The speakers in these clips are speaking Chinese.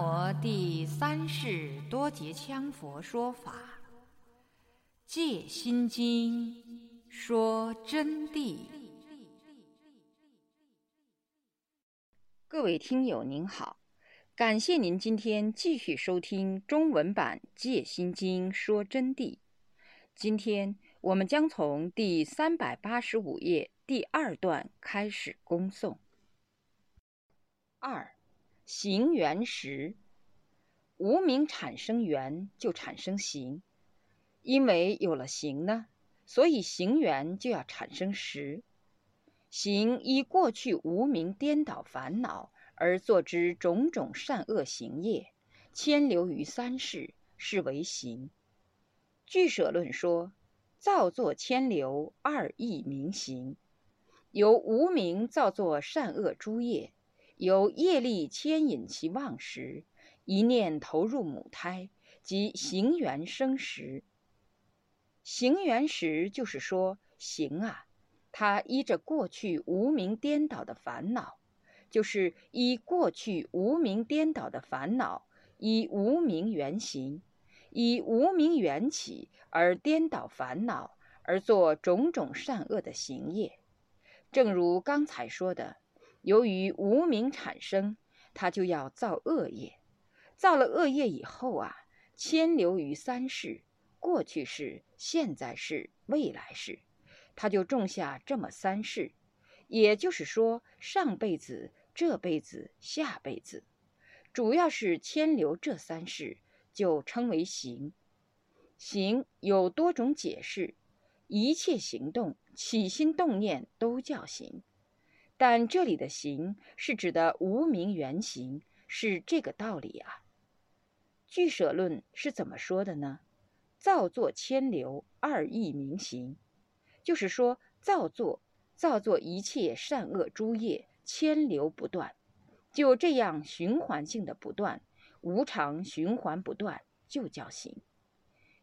摩第三世多杰羌佛说法，《戒心经》说真谛。各位听友您好，感谢您今天继续收听中文版《戒心经》说真谛。今天我们将从第三百八十五页第二段开始恭诵。二，行缘时，无名产生缘，就产生行。因为有了行呢，所以行缘就要产生识。行依过去无名颠倒烦恼而作之种种善恶行业，牵流于三世，是为行。俱舍论说，造作牵流，二义名行。由无名造作善恶诸业。由业力牵引其妄识，一念投入母胎，即行缘生时。行缘时，就是说行啊，它依着过去无名颠倒的烦恼，就是依过去无名颠倒的烦恼，以无名缘行，以无名缘起而颠倒烦恼，而做种种善恶的行业。正如刚才说的。由于无名产生，他就要造恶业，造了恶业以后啊，牵流于三世，过去世、现在世、未来世，他就种下这么三世，也就是说，上辈子、这辈子、下辈子，主要是牵流这三世，就称为行。行有多种解释，一切行动、起心动念都叫行。但这里的行是指的无名原行，是这个道理啊。俱舍论是怎么说的呢？造作牵流，二义名行，就是说造作造作一切善恶诸业，牵流不断，就这样循环性的不断，无常循环不断，就叫行。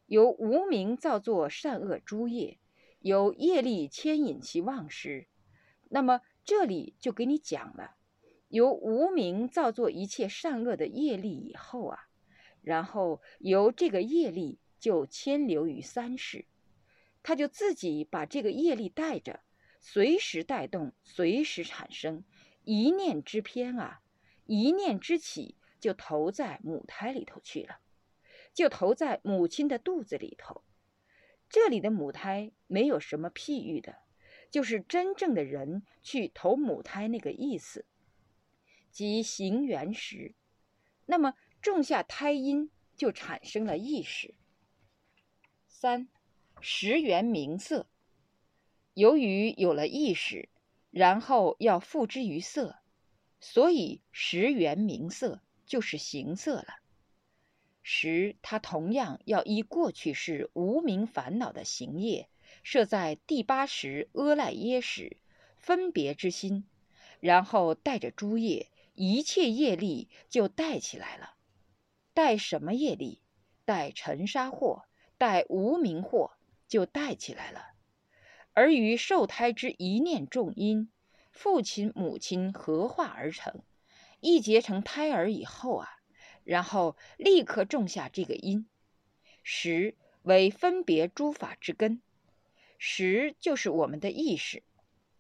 由无名造作善恶诸业，由业力牵引其妄识，那么。这里就给你讲了，由无名造作一切善恶的业力以后啊，然后由这个业力就牵流于三世，他就自己把这个业力带着，随时带动，随时产生，一念之偏啊，一念之起就投在母胎里头去了，就投在母亲的肚子里头。这里的母胎没有什么譬喻的。就是真正的人去投母胎那个意思，即行缘时，那么种下胎因就产生了意识。三，识缘名色，由于有了意识，然后要付之于色，所以识缘名色就是行色了。识它同样要依过去是无名烦恼的行业。设在第八识阿赖耶识，分别之心，然后带着诸业，一切业力就带起来了。带什么业力？带尘沙惑，带无名惑，就带起来了。而于受胎之一念重因，父亲母亲合化而成，一结成胎儿以后啊，然后立刻种下这个因，识为分别诸法之根。识就是我们的意识，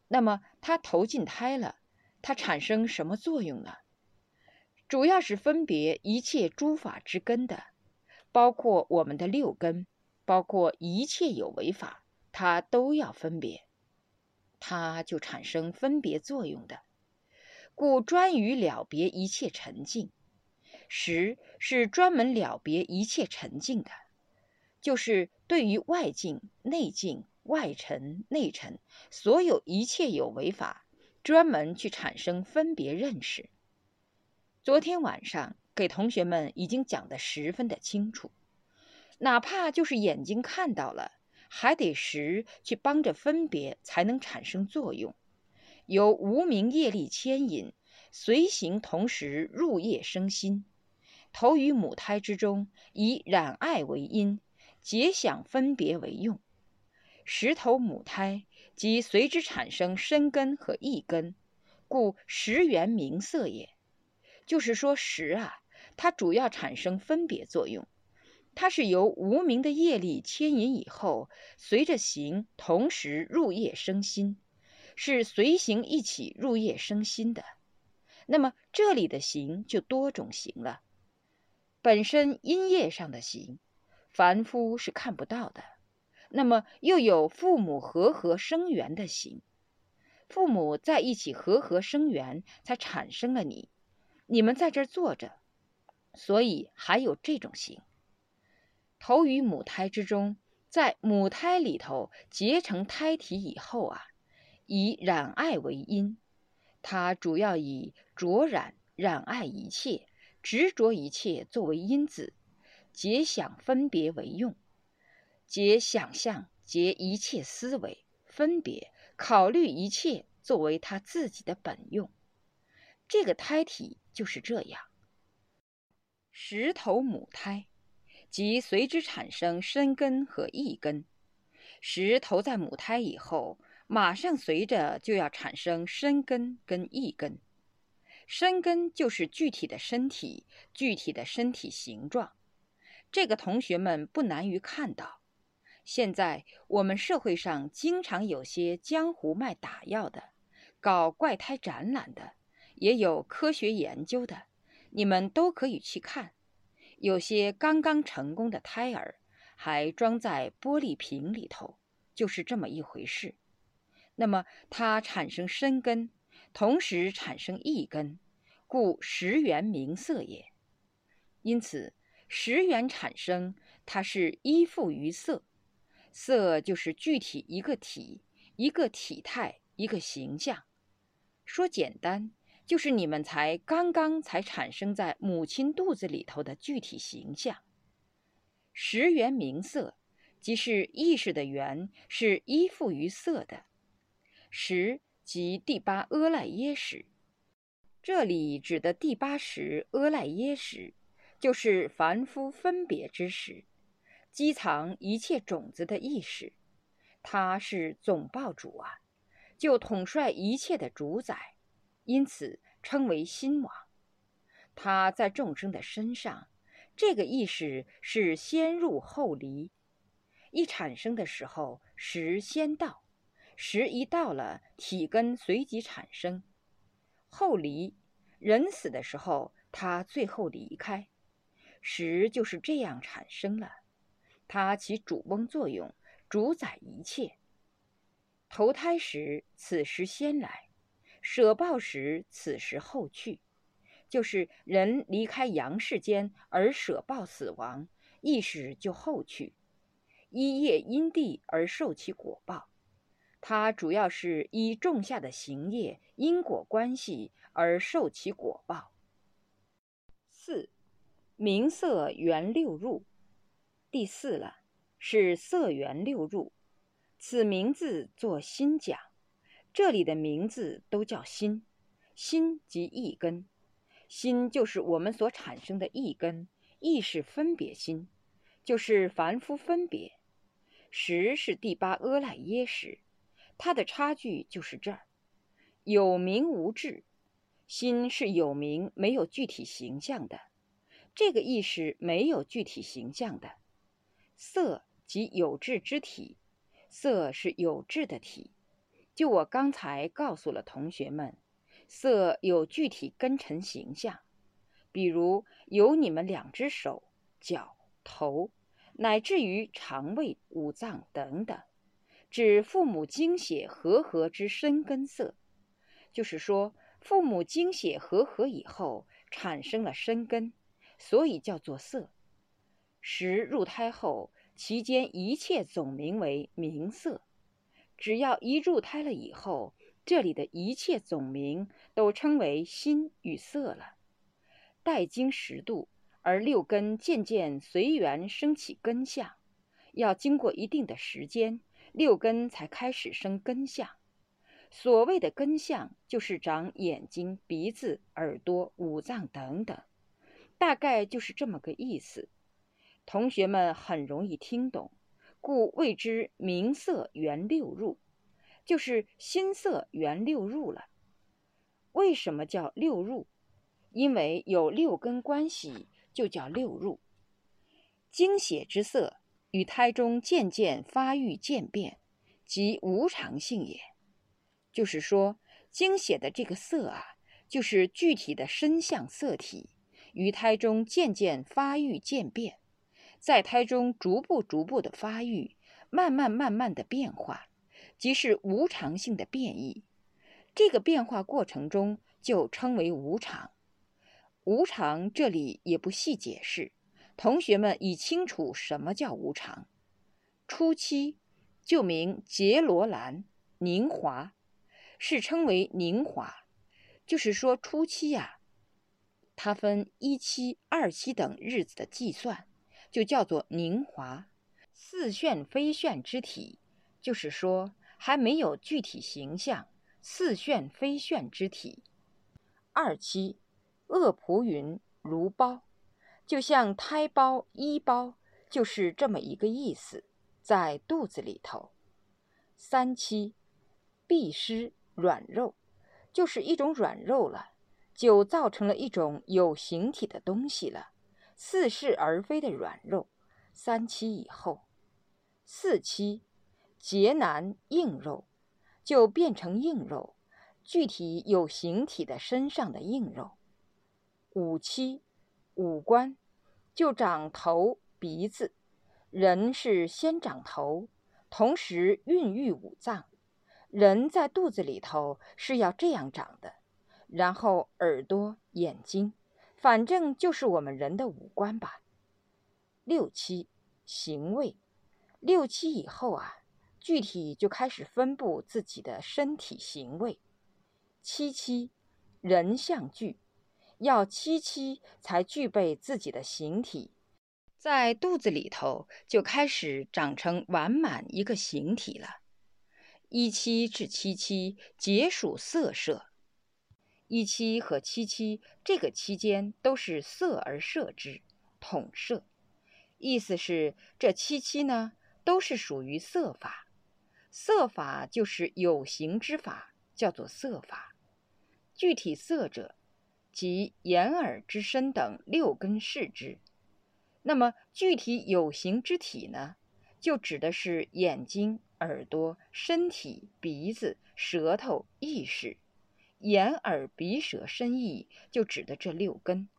那么它投进胎了，它产生什么作用呢？主要是分别一切诸法之根的，包括我们的六根，包括一切有为法，它都要分别，它就产生分别作用的。故专于了别一切沉静，识是专门了别一切沉静的，就是对于外境、内境。外尘、内尘，所有一切有为法，专门去产生分别认识。昨天晚上给同学们已经讲得十分的清楚，哪怕就是眼睛看到了，还得识去帮着分别，才能产生作用。由无名业力牵引，随行同时入业生心，投于母胎之中，以染爱为因，结想分别为用。石头母胎即随之产生身根和意根，故石原名色也。就是说，石啊，它主要产生分别作用。它是由无名的业力牵引以后，随着行同时入业生心，是随行一起入业生心的。那么这里的行就多种行了。本身因业上的行，凡夫是看不到的。那么又有父母和合生缘的行，父母在一起和合生缘，才产生了你。你们在这儿坐着，所以还有这种行。头于母胎之中，在母胎里头结成胎体以后啊，以染爱为因，它主要以着染染爱一切，执着一切作为因子，结想分别为用，结想象结一切思维分别考虑一切作为他自己的本用，这个胎体就是这样，石头母胎。即随之产生身根和意根，石头在母胎以后，马上随着就要产生身根跟意根。身根就是具体的身体，具体的身体形状。这个同学们不难于看到。现在我们社会上经常有些江湖卖打药的，搞怪胎展览的，也有科学研究的，你们都可以去看。有些刚刚成功的胎儿还装在玻璃瓶里头，就是这么一回事。那么它产生身根，同时产生意根，故十元名色也。因此，十元产生，它是依附于色，色就是具体一个体、一个体态、一个形象。说简单。就是你们才刚刚才产生在母亲肚子里头的具体形象。识缘名色，即是意识的缘是依附于色的。识即第八阿赖耶识，这里指的第八识阿赖耶识，就是凡夫分别之识，积藏一切种子的意识，它是总报主啊，就统帅一切的主宰。因此称为心王，他在众生的身上，这个意识是先入后离，一产生的时候时先到，时一到了，体根随即产生，后离，人死的时候他最后离开，时就是这样产生了，它起主翁作用，主宰一切。投胎时，此时先来。舍报时，此时后去，就是人离开阳世间而舍报死亡，意识就后去，依业因地而受其果报。它主要是依种下的行业因果关系而受其果报。四，名色缘六入，第四了，是色缘六入，此名字作心讲。这里的名字都叫心，心即意根，心就是我们所产生的意根，意识分别心，就是凡夫分别。识是第八阿赖耶识，它的差距就是这儿，有名无智，心是有名没有具体形象的，这个意识没有具体形象的。色即有志之体，色是有志的体。就我刚才告诉了同学们，色有具体根尘形象，比如有你们两只手、脚、头，乃至于肠胃、五脏等等，指父母精血和合之身根色。就是说，父母精血和合以后产生了身根，所以叫做色。时入胎后，其间一切总名为名色。只要一入胎了以后，这里的一切总名都称为心与色了。待经十度，而六根渐渐随缘升起根相，要经过一定的时间，六根才开始生根相。所谓的根相，就是长眼睛、鼻子、耳朵、五脏等等，大概就是这么个意思。同学们很容易听懂。故谓之名色缘六入，就是心色缘六入了。为什么叫六入？因为有六根关系，就叫六入。精血之色，与胎中渐渐发育渐变，即无常性也。就是说，精血的这个色啊，就是具体的身相色体，于胎中渐渐发育渐变，在胎中逐步逐步的发育，慢慢慢慢的变化，即是无常性的变异。这个变化过程中，就称为无常。无常这里也不细解释。同学们已清楚什么叫无常。初期就名杰罗兰宁华，是称为宁华，就是说初期呀，它分一期、二期等日子的计算，就叫做凝华。似炫非炫之体，就是说还没有具体形象，似炫非炫之体。二期恶仆云如包。就像胎胞、衣胞，就是这么一个意思，在肚子里头。三期，闭湿软肉，就是一种软肉了，就造成了一种有形体的东西了，似是而非的软肉。三期以后，四期，结难硬肉，就变成硬肉，具体有形体的身上的硬肉。五期。五官就长头、鼻子，人是先长头，同时孕育五脏。人在肚子里头是要这样长的，然后耳朵、眼睛，反正就是我们人的五官吧。六七行位，六七以后啊，具体就开始分布自己的身体行为。七七人相具。要七七才具备自己的形体，在肚子里头就开始长成完满一个形体了。一七至七七皆属色摄，一七和七七这个期间都是色而摄之，统摄。意思是这七七呢都是属于色法，色法就是有形之法，叫做色法。具体色者。即眼耳之身等六根视之，那么具体有形之体呢，就指的是眼睛、耳朵、身体、鼻子、舌头、意识。眼耳鼻舌身意就指的这六根，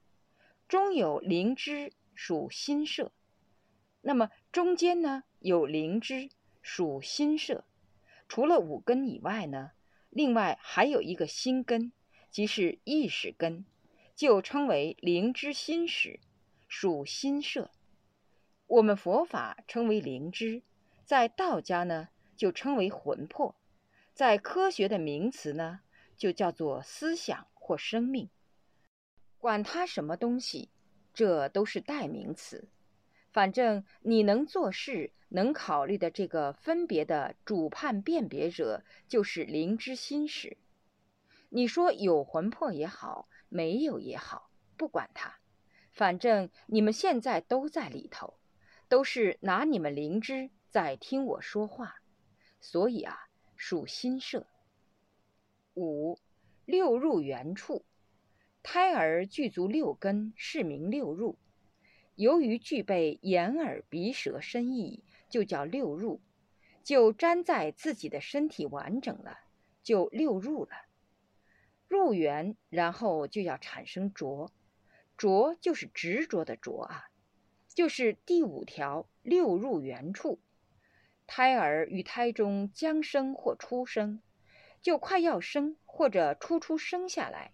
中有灵芝属心摄，那么中间呢有灵芝属心摄。除了五根以外呢，另外还有一个心根。即是意识根，就称为灵芝心识，属心摄。我们佛法称为灵芝，在道家呢就称为魂魄，在科学的名词呢就叫做思想或生命。管它什么东西，这都是代名词。反正你能做事、能考虑的这个分别的主判辨别者，就是灵芝心识。你说有魂魄也好，没有也好，不管它，反正你们现在都在里头，都是拿你们灵芝在听我说话，所以啊，属心社。五六入原处，胎儿具足六根，是名六入。由于具备眼耳鼻舌身意，就叫六入，就粘在自己的身体完整了，就六入了。入缘，然后就要产生着，着就是执着的着啊，就是第五条六入缘处。胎儿与胎中将生或出生，就快要生或者初初生下来，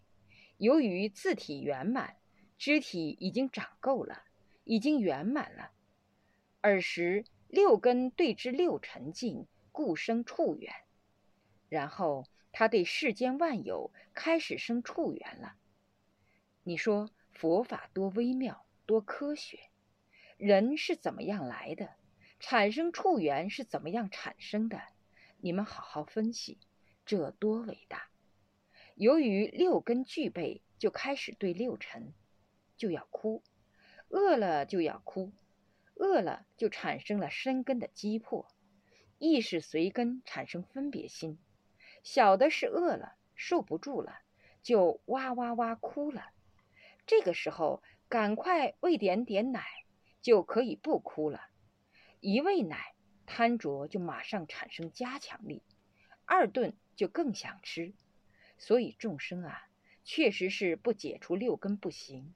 由于字体圆满，肢体已经长够了，已经圆满了。尔时六根对之六尘境，故生处缘，然后。他对世间万有开始生处缘了。你说佛法多微妙，多科学，人是怎么样来的？产生处缘是怎么样产生的？你们好好分析，这多伟大！由于六根具备，就开始对六尘，就要哭，饿了就要哭，饿了就产生了深根的击破，意识随根产生分别心。小的是饿了，受不住了，就哇哇哇哭了。这个时候赶快喂点点奶，就可以不哭了。一喂奶，贪着就马上产生加强力，二顿就更想吃。所以众生啊，确实是不解除六根不行。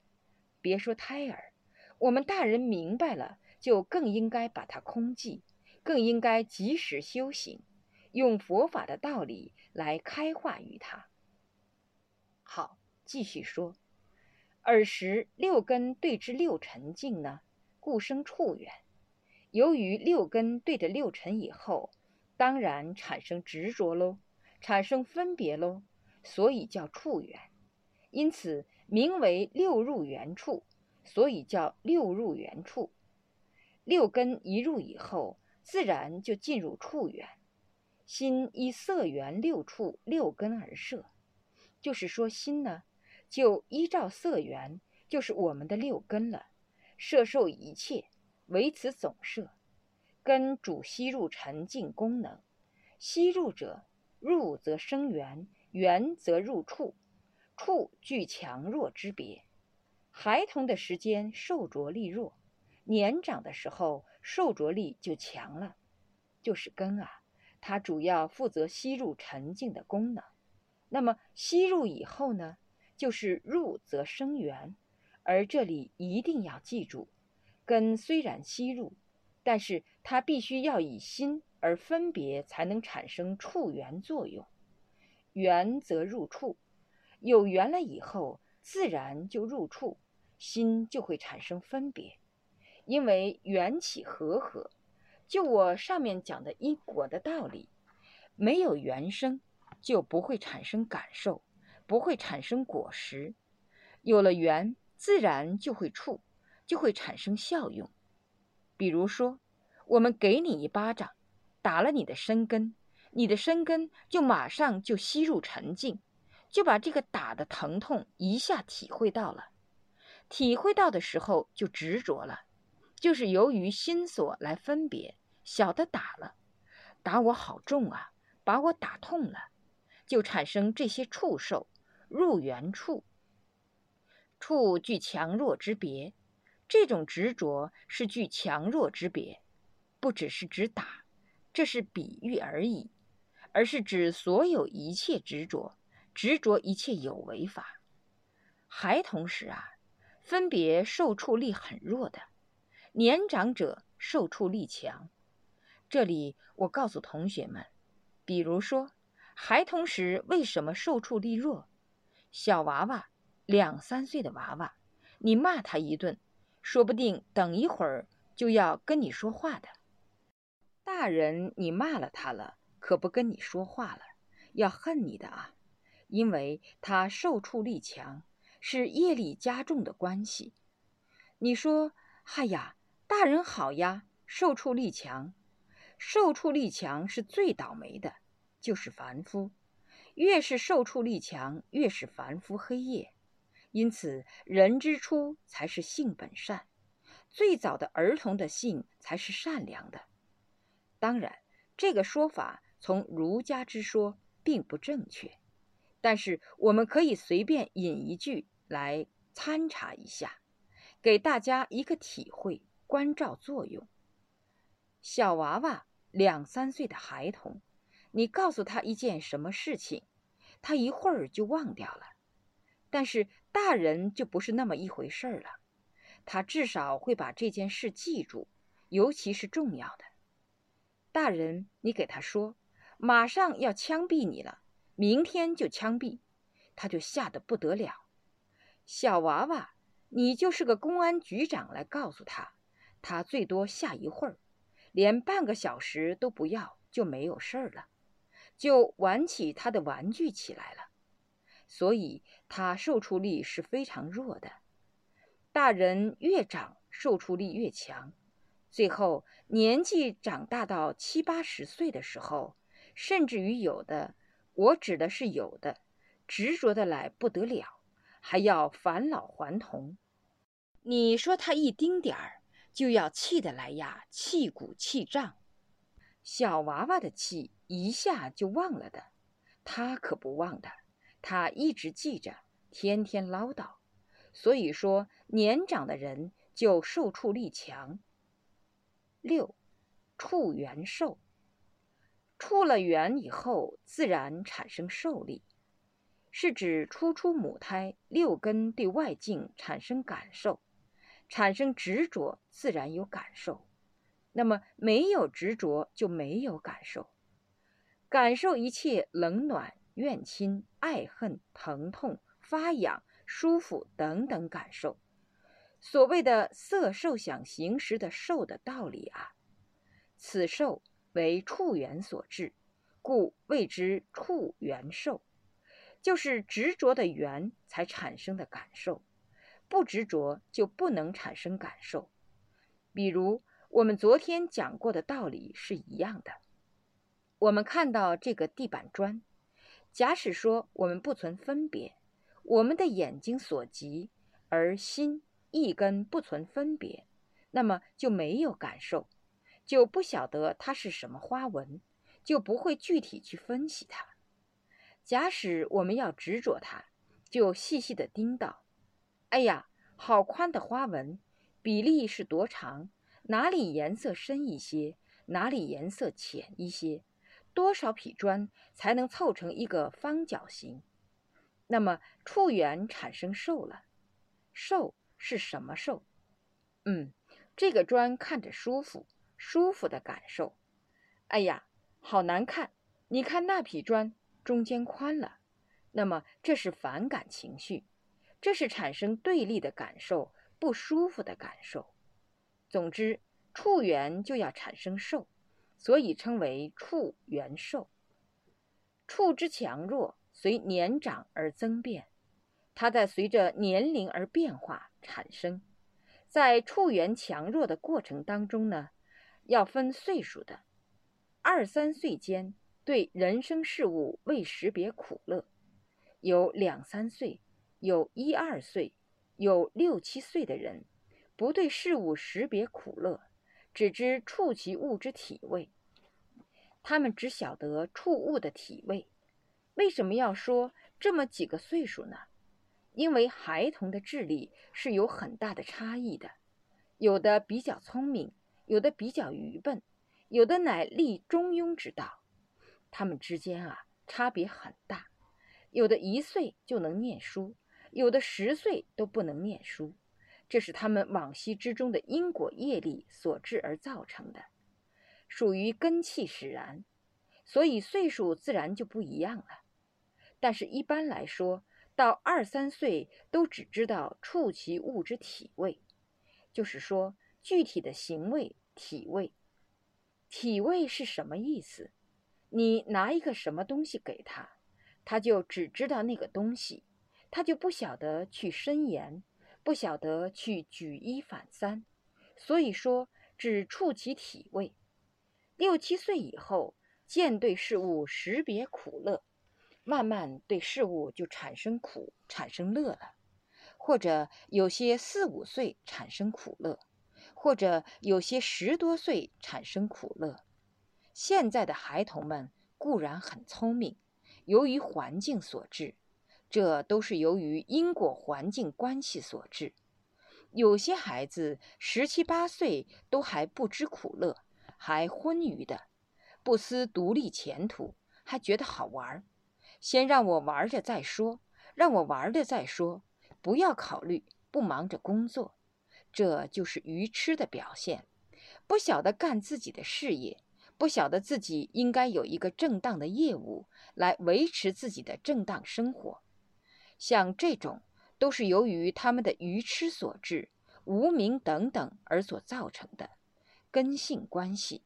别说胎儿，我们大人明白了，就更应该把它空寂，更应该及时修行，用佛法的道理来开化于他。好，继续说。尔时六根对之六尘境呢，故生处缘。由于六根对着六尘以后，当然产生执着喽，产生分别喽，所以叫处缘。因此名为六入缘处，所以叫六入缘处。六根一入以后，自然就进入处缘。心依色缘六处六根而设，就是说心呢。就依照色缘，就是我们的六根了，摄受一切，为此总摄。根主吸入沉静功能，吸入者入则生源，源则入处，处具强弱之别。孩童的时间受着力弱，年长的时候受着力就强了，就是根啊，它主要负责吸入沉静的功能。那么吸入以后呢？就是入则生源，而这里一定要记住，根虽然吸入，但是它必须要以心而分别，才能产生触缘作用。缘则入处，有缘了以后，自然就入处，心就会产生分别。因为缘起和合，就我上面讲的因果的道理，没有缘生，就不会产生感受。不会产生果实，有了缘，自然就会触，就会产生效用。比如说，我们给你一巴掌，打了你的身根，你的身根就马上就吸入沉静，就把这个打的疼痛一下体会到了。体会到的时候就执着了，就是由于心所来分别，晓得打了，打我好重啊，把我打痛了，就产生这些触受。入缘处，处具强弱之别，这种执着是具强弱之别，不只是指打，这是比喻而已，而是指所有一切执着，执着一切有为法。孩童时啊，分别受触力很弱的，年长者受触力强。这里我告诉同学们，比如说孩童时为什么受触力弱？小娃娃，两三岁的娃娃，你骂他一顿，说不定等一会儿就要跟你说话的。大人，你骂了他了，可不跟你说话了，要恨你的啊，因为他受触力强，是业力加重的关系。你说，嗨呀，大人好呀，受触力强，受触力强是最倒霉的，就是凡夫。越是受触力强，越是凡夫黑夜。因此，人之初才是性本善，最早的儿童的性才是善良的。当然，这个说法从儒家之说并不正确，但是我们可以随便引一句来参查一下，给大家一个体会关照作用。小娃娃，两三岁的孩童。你告诉他一件什么事情，他一会儿就忘掉了。但是大人就不是那么一回事儿了，他至少会把这件事记住，尤其是重要的。大人，你给他说，马上要枪毙你了，明天就枪毙，他就吓得不得了。小娃娃，你就是个公安局长来告诉他，他最多吓一会儿，连半个小时都不要，就没有事儿了。就玩起他的玩具起来了，所以他受触力是非常弱的。大人越长，受触力越强，最后年纪长大到七八十岁的时候，甚至于有的，我指的是有的，执着的来不得了，还要返老还童。你说他一丁点儿，就要气得来呀，气鼓气胀。小娃娃的气一下就忘了的，他可不忘的，他一直记着，天天唠叨，所以说年长的人就受处力强。六，处元受。处了元以后，自然产生受力，是指初出母胎，六根对外境产生感受，产生执着，自然有感受。那么没有执着，就没有感受。感受一切冷暖、怨亲、爱恨、疼痛、发痒、舒服等等感受。所谓的色、受、想、行、识的受的道理啊，此受。为触缘所致，故谓之触缘受，就是执着的缘才产生的感受，不执着就不能产生感受。比如我们昨天讲过的道理是一样的。我们看到这个地板砖，假使说我们不存分别，我们的眼睛所及，而心一根不存分别，那么就没有感受。就不晓得它是什么花纹，就不会具体去分析它。假使我们要执着它，就细细的盯到，哎呀，好宽的花纹，比例是多长？哪里颜色深一些？哪里颜色浅一些？多少匹砖才能凑成一个方角形？那么触缘产生受了，受是什么受？嗯，这个砖看着舒服。舒服的感受，哎呀，好难看！你看那匹砖中间宽了，那么这是反感情绪，这是产生对立的感受，不舒服的感受。总之，触缘就要产生受，所以称为触缘受。触之强弱随年长而增变，它在随着年龄而变化产生。在触缘强弱的过程当中呢？要分岁数的，二三岁间对人生事物未识别苦乐，有两三岁，有一二岁，有六七岁的人，不对事物识别苦乐，只知触其物之体味。他们只晓得触物的体味。为什么要说这么几个岁数呢？因为孩童的智力是有很大的差异的，有的比较聪明。有的比较愚笨，有的乃立中庸之道，他们之间啊差别很大。有的一岁就能念书，有的十岁都不能念书，这是他们往昔之中的因果业力所致而造成的，属于根气使然，所以岁数自然就不一样了。但是，一般来说，到二三岁都只知道触其物之体味，就是说。具体的行为体味，体味是什么意思？你拿一个什么东西给他，他就只知道那个东西，他就不晓得去深言，不晓得去举一反三。所以说，只触其体味。六七岁以后，见对事物识别苦乐，慢慢对事物就产生苦，产生乐了。或者有些四五岁产生苦乐。或者有些十多岁产生苦乐，现在的孩童们固然很聪明，由于环境所致，这都是由于因果环境关系所致。有些孩子十七八岁都还不知苦乐，还昏愚的，不思独立前途，还觉得好玩先让我玩着再说，让我玩着再说，不要考虑，不忙着工作。这就是愚痴的表现，不晓得干自己的事业，不晓得自己应该有一个正当的业务来维持自己的正当生活。像这种都是由于他们的愚痴所致、无名等等而所造成的根性关系。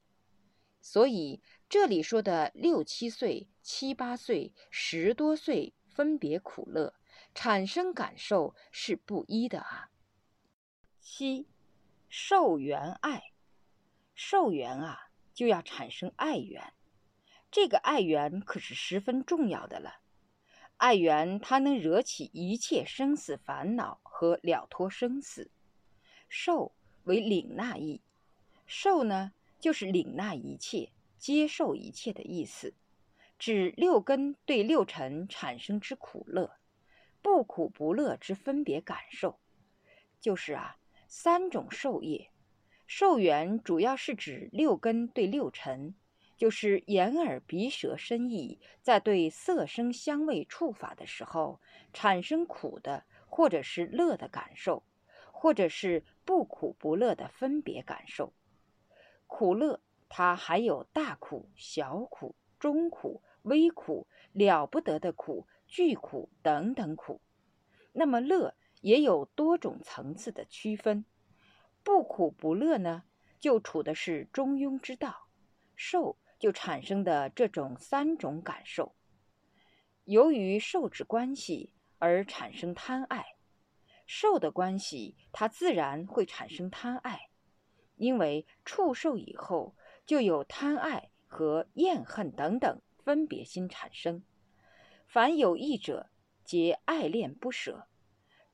所以这里说的六七岁、七八岁、十多岁分别苦乐，产生感受是不一的啊。七，受缘爱，受缘啊，就要产生爱缘。这个爱缘可是十分重要的了。爱缘它能惹起一切生死烦恼和了脱生死。受为领纳意，受呢就是领纳一切、接受一切的意思，指六根对六尘产生之苦乐。不苦不乐之分别感受，就是啊三种受业。受缘主要是指六根对六尘，就是眼耳鼻舌身意，在对色声香味触法的时候产生苦的，或者是乐的感受，或者是不苦不乐的分别感受。苦乐它还有大苦、小苦、中苦、微苦、了不得的苦、巨苦等等苦。那么乐也有多种层次的区分。不苦不乐呢，就处的是中庸之道；受就产生的这种三种感受。由于受之关系而产生贪爱，受的关系它自然会产生贪爱，因为触受以后就有贪爱和厌恨等等分别心产生。凡有意者，皆爱恋不舍。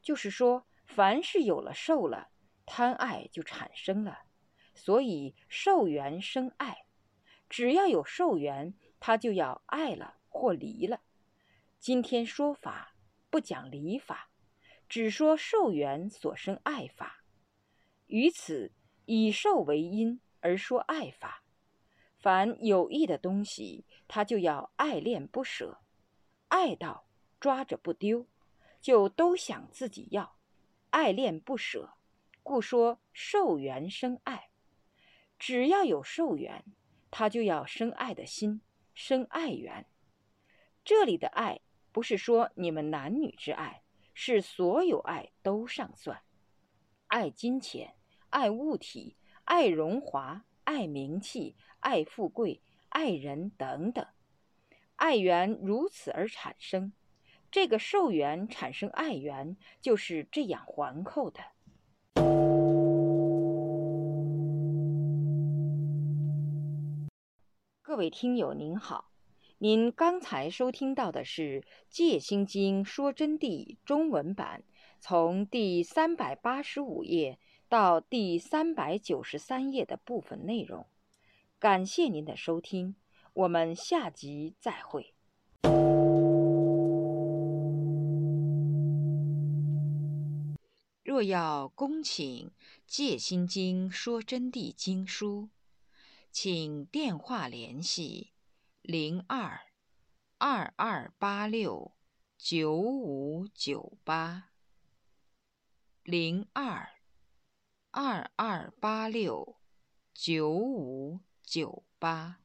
就是说，凡是有了受了。贪爱就产生了，所以受缘生爱。只要有受缘，他就要爱了或离了。今天说法不讲离法，只说受缘所生爱法。于此以受为因而说爱法。凡有益的东西，他就要爱恋不舍，爱到抓着不丢，就都想自己要，爱恋不舍。故说受缘生爱，只要有受缘，他就要生爱的心，生爱缘。这里的爱不是说你们男女之爱，是所有爱都上算。爱金钱，爱物体，爱荣华，爱名气，爱富贵，爱人等等，爱缘如此而产生。这个受缘产生爱缘，就是这样环扣的。各位听友您好，您刚才收听到的是《戒心经说真谛》中文版，从第三百八十五页到第三百九十三页的部分内容。感谢您的收听，我们下集再会。若要恭请《戒心经说真谛》经书。请电话联系零二二二八六九五九八零二二二八六九五九八。